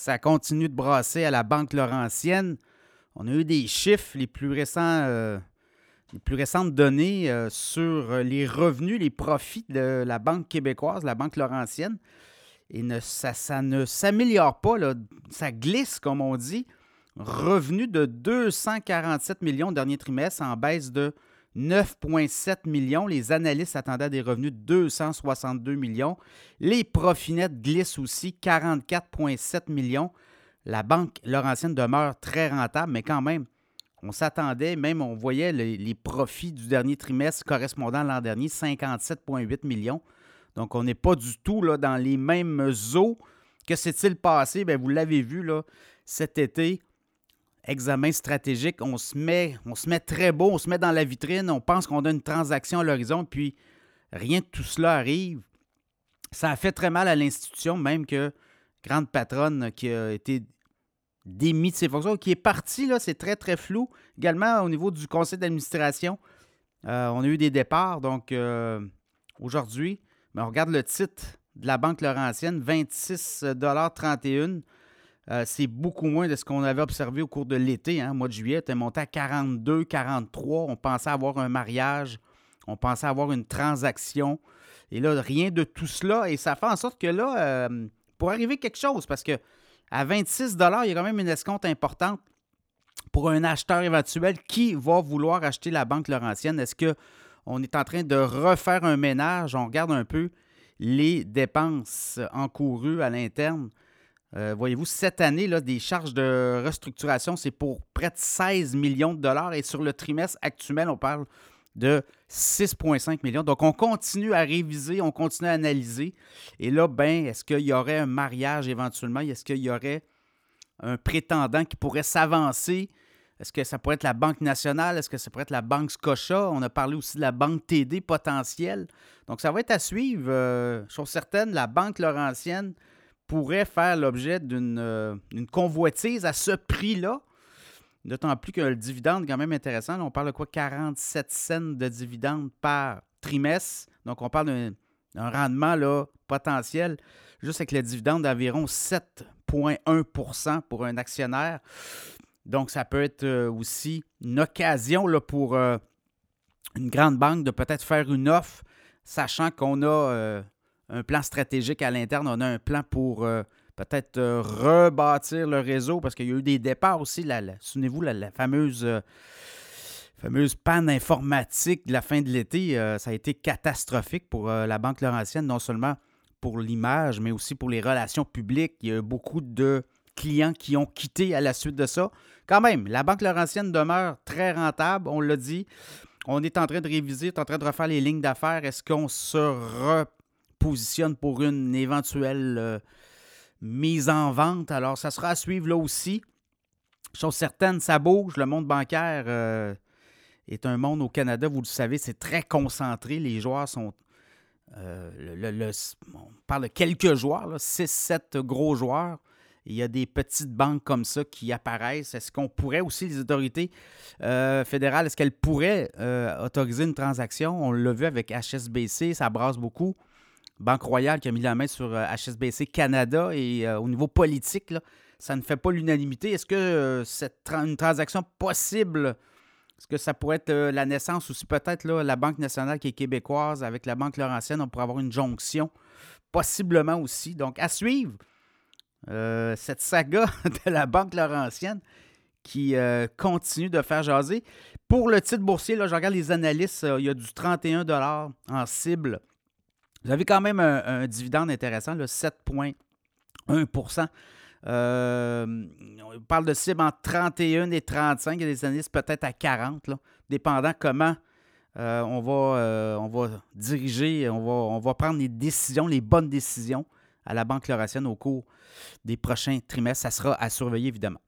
ça continue de brasser à la Banque Laurentienne. On a eu des chiffres, les plus récents, euh, les plus récentes données euh, sur les revenus, les profits de la Banque québécoise, la Banque Laurentienne. Et ça, ça, ne s'améliore pas, là. ça glisse, comme on dit. Revenu de 247 millions le dernier trimestre en baisse de 9,7 millions. Les analystes attendaient des revenus de 262 millions. Les profits nets glissent aussi 44,7 millions. La banque Laurentienne demeure très rentable, mais quand même, on s'attendait, même on voyait les, profits du dernier trimestre correspondant à l'an dernier, 57,8 millions. Donc, on n'est pas du tout dans les mêmes eaux. Que s'est-il passé? Bien, vous l'avez vu cet été examen stratégique, on se, met, on se met très beau, on se met dans la vitrine, on pense qu'on a une transaction à l'horizon, puis rien de tout cela arrive. Ça a fait très mal à l'institution, même que grande patronne qui a été démis de ses fonctions, qui est partie, là, c'est très, très flou. Également, au niveau du conseil d'administration, euh, on a eu des départs. Donc, euh, aujourd'hui, ben, on regarde le titre de la Banque Laurentienne, 26,31 euh, c'est beaucoup moins de ce qu'on avait observé au cours de l'été. Hein. mois de juillet, était monté à 42, 43. On pensait avoir un mariage, on pensait avoir une transaction. Et là, rien de tout cela. Et ça fait en sorte que là, euh, pour arriver quelque chose, parce que à 26 il y a quand même une escompte importante pour un acheteur éventuel qui va vouloir acheter la Banque Laurentienne. Est-ce qu'on est en train de refaire un ménage? On regarde un peu les dépenses encourues à l'interne. Euh, voyez-vous, cette année, là, des charges de restructuration, c'est pour près de 16 millions de dollars. Et sur le trimestre actuel, on parle de 6,5 millions. Donc, on continue à réviser, on continue à analyser. Et là, ben, est-ce qu'il y aurait un mariage éventuellement? Est-ce qu'il y aurait un prétendant qui pourrait s'avancer? Est-ce que ça pourrait être la Banque nationale? Est-ce que ça pourrait être la Banque Scotia? On a parlé aussi de la Banque TD potentielle. Donc, ça va être à suivre. Euh, chose certaine, la Banque Laurentienne pourrait faire l'objet euh, d'une convoitise à ce prix-là. D'autant plus que le dividende est quand même intéressant. on parle de quoi? 47 cents de dividende par trimestre. Donc, on parle d'un rendement là, potentiel juste avec le dividende d'environ 7,1% pour un actionnaire. Donc, ça peut être euh, aussi une occasion là, pour euh, une grande banque de peut-être faire une offre, sachant qu'on a un plan stratégique à l'interne. On a un plan pour euh, peut-être euh, rebâtir le réseau parce qu'il y a eu des départs aussi. Souvenez-vous, la, fameuse, euh, fameuse panne informatique de la fin de l'été, ça a été catastrophique pour la Banque Laurentienne, non seulement pour l'image, mais aussi pour les relations publiques. Il y a eu beaucoup de clients qui ont quitté à la suite de ça. Quand même, la Banque Laurentienne demeure très rentable, on l'a dit. On est en train de réviser, on est en train de refaire les lignes d'affaires. Est-ce qu'on se positionne pour une éventuelle euh, mise en vente. Alors, ça sera à suivre là aussi. Chose certaine, ça bouge. Le monde bancaire euh, est un monde au Canada, vous le savez, c'est très concentré. Les joueurs sont. Euh, on parle de quelques joueurs, 6-7 gros joueurs. Il y a des petites banques comme ça qui apparaissent. Est-ce qu'on pourrait aussi, les autorités fédérales, est-ce qu'elles pourraient autoriser une transaction? On l'a vu avec HSBC, ça brasse beaucoup. Banque Royale qui a mis la main sur HSBC euh, Canada et euh, au niveau politique, ça ne fait pas l'unanimité. Est-ce que euh, c'est une transaction possible, est-ce que ça pourrait être la naissance ou si peut-être la Banque nationale qui est québécoise avec la Banque Laurentienne, on pourrait avoir une jonction? Possiblement aussi. Donc, à suivre cette saga de la Banque Laurentienne qui continue de faire jaser. Pour le titre boursier, là, je regarde les analystes, il y a du 31 en cible vous avez quand même un, dividende intéressant, 7,1% euh, on parle de cible entre 31 et 35. Il y a des analystes peut-être à 40, dépendant comment euh, on, va, euh, on va diriger, on va, on va prendre les décisions, les bonnes décisions à la Banque Laurentienne au cours des prochains trimestres. Ça sera à surveiller, évidemment.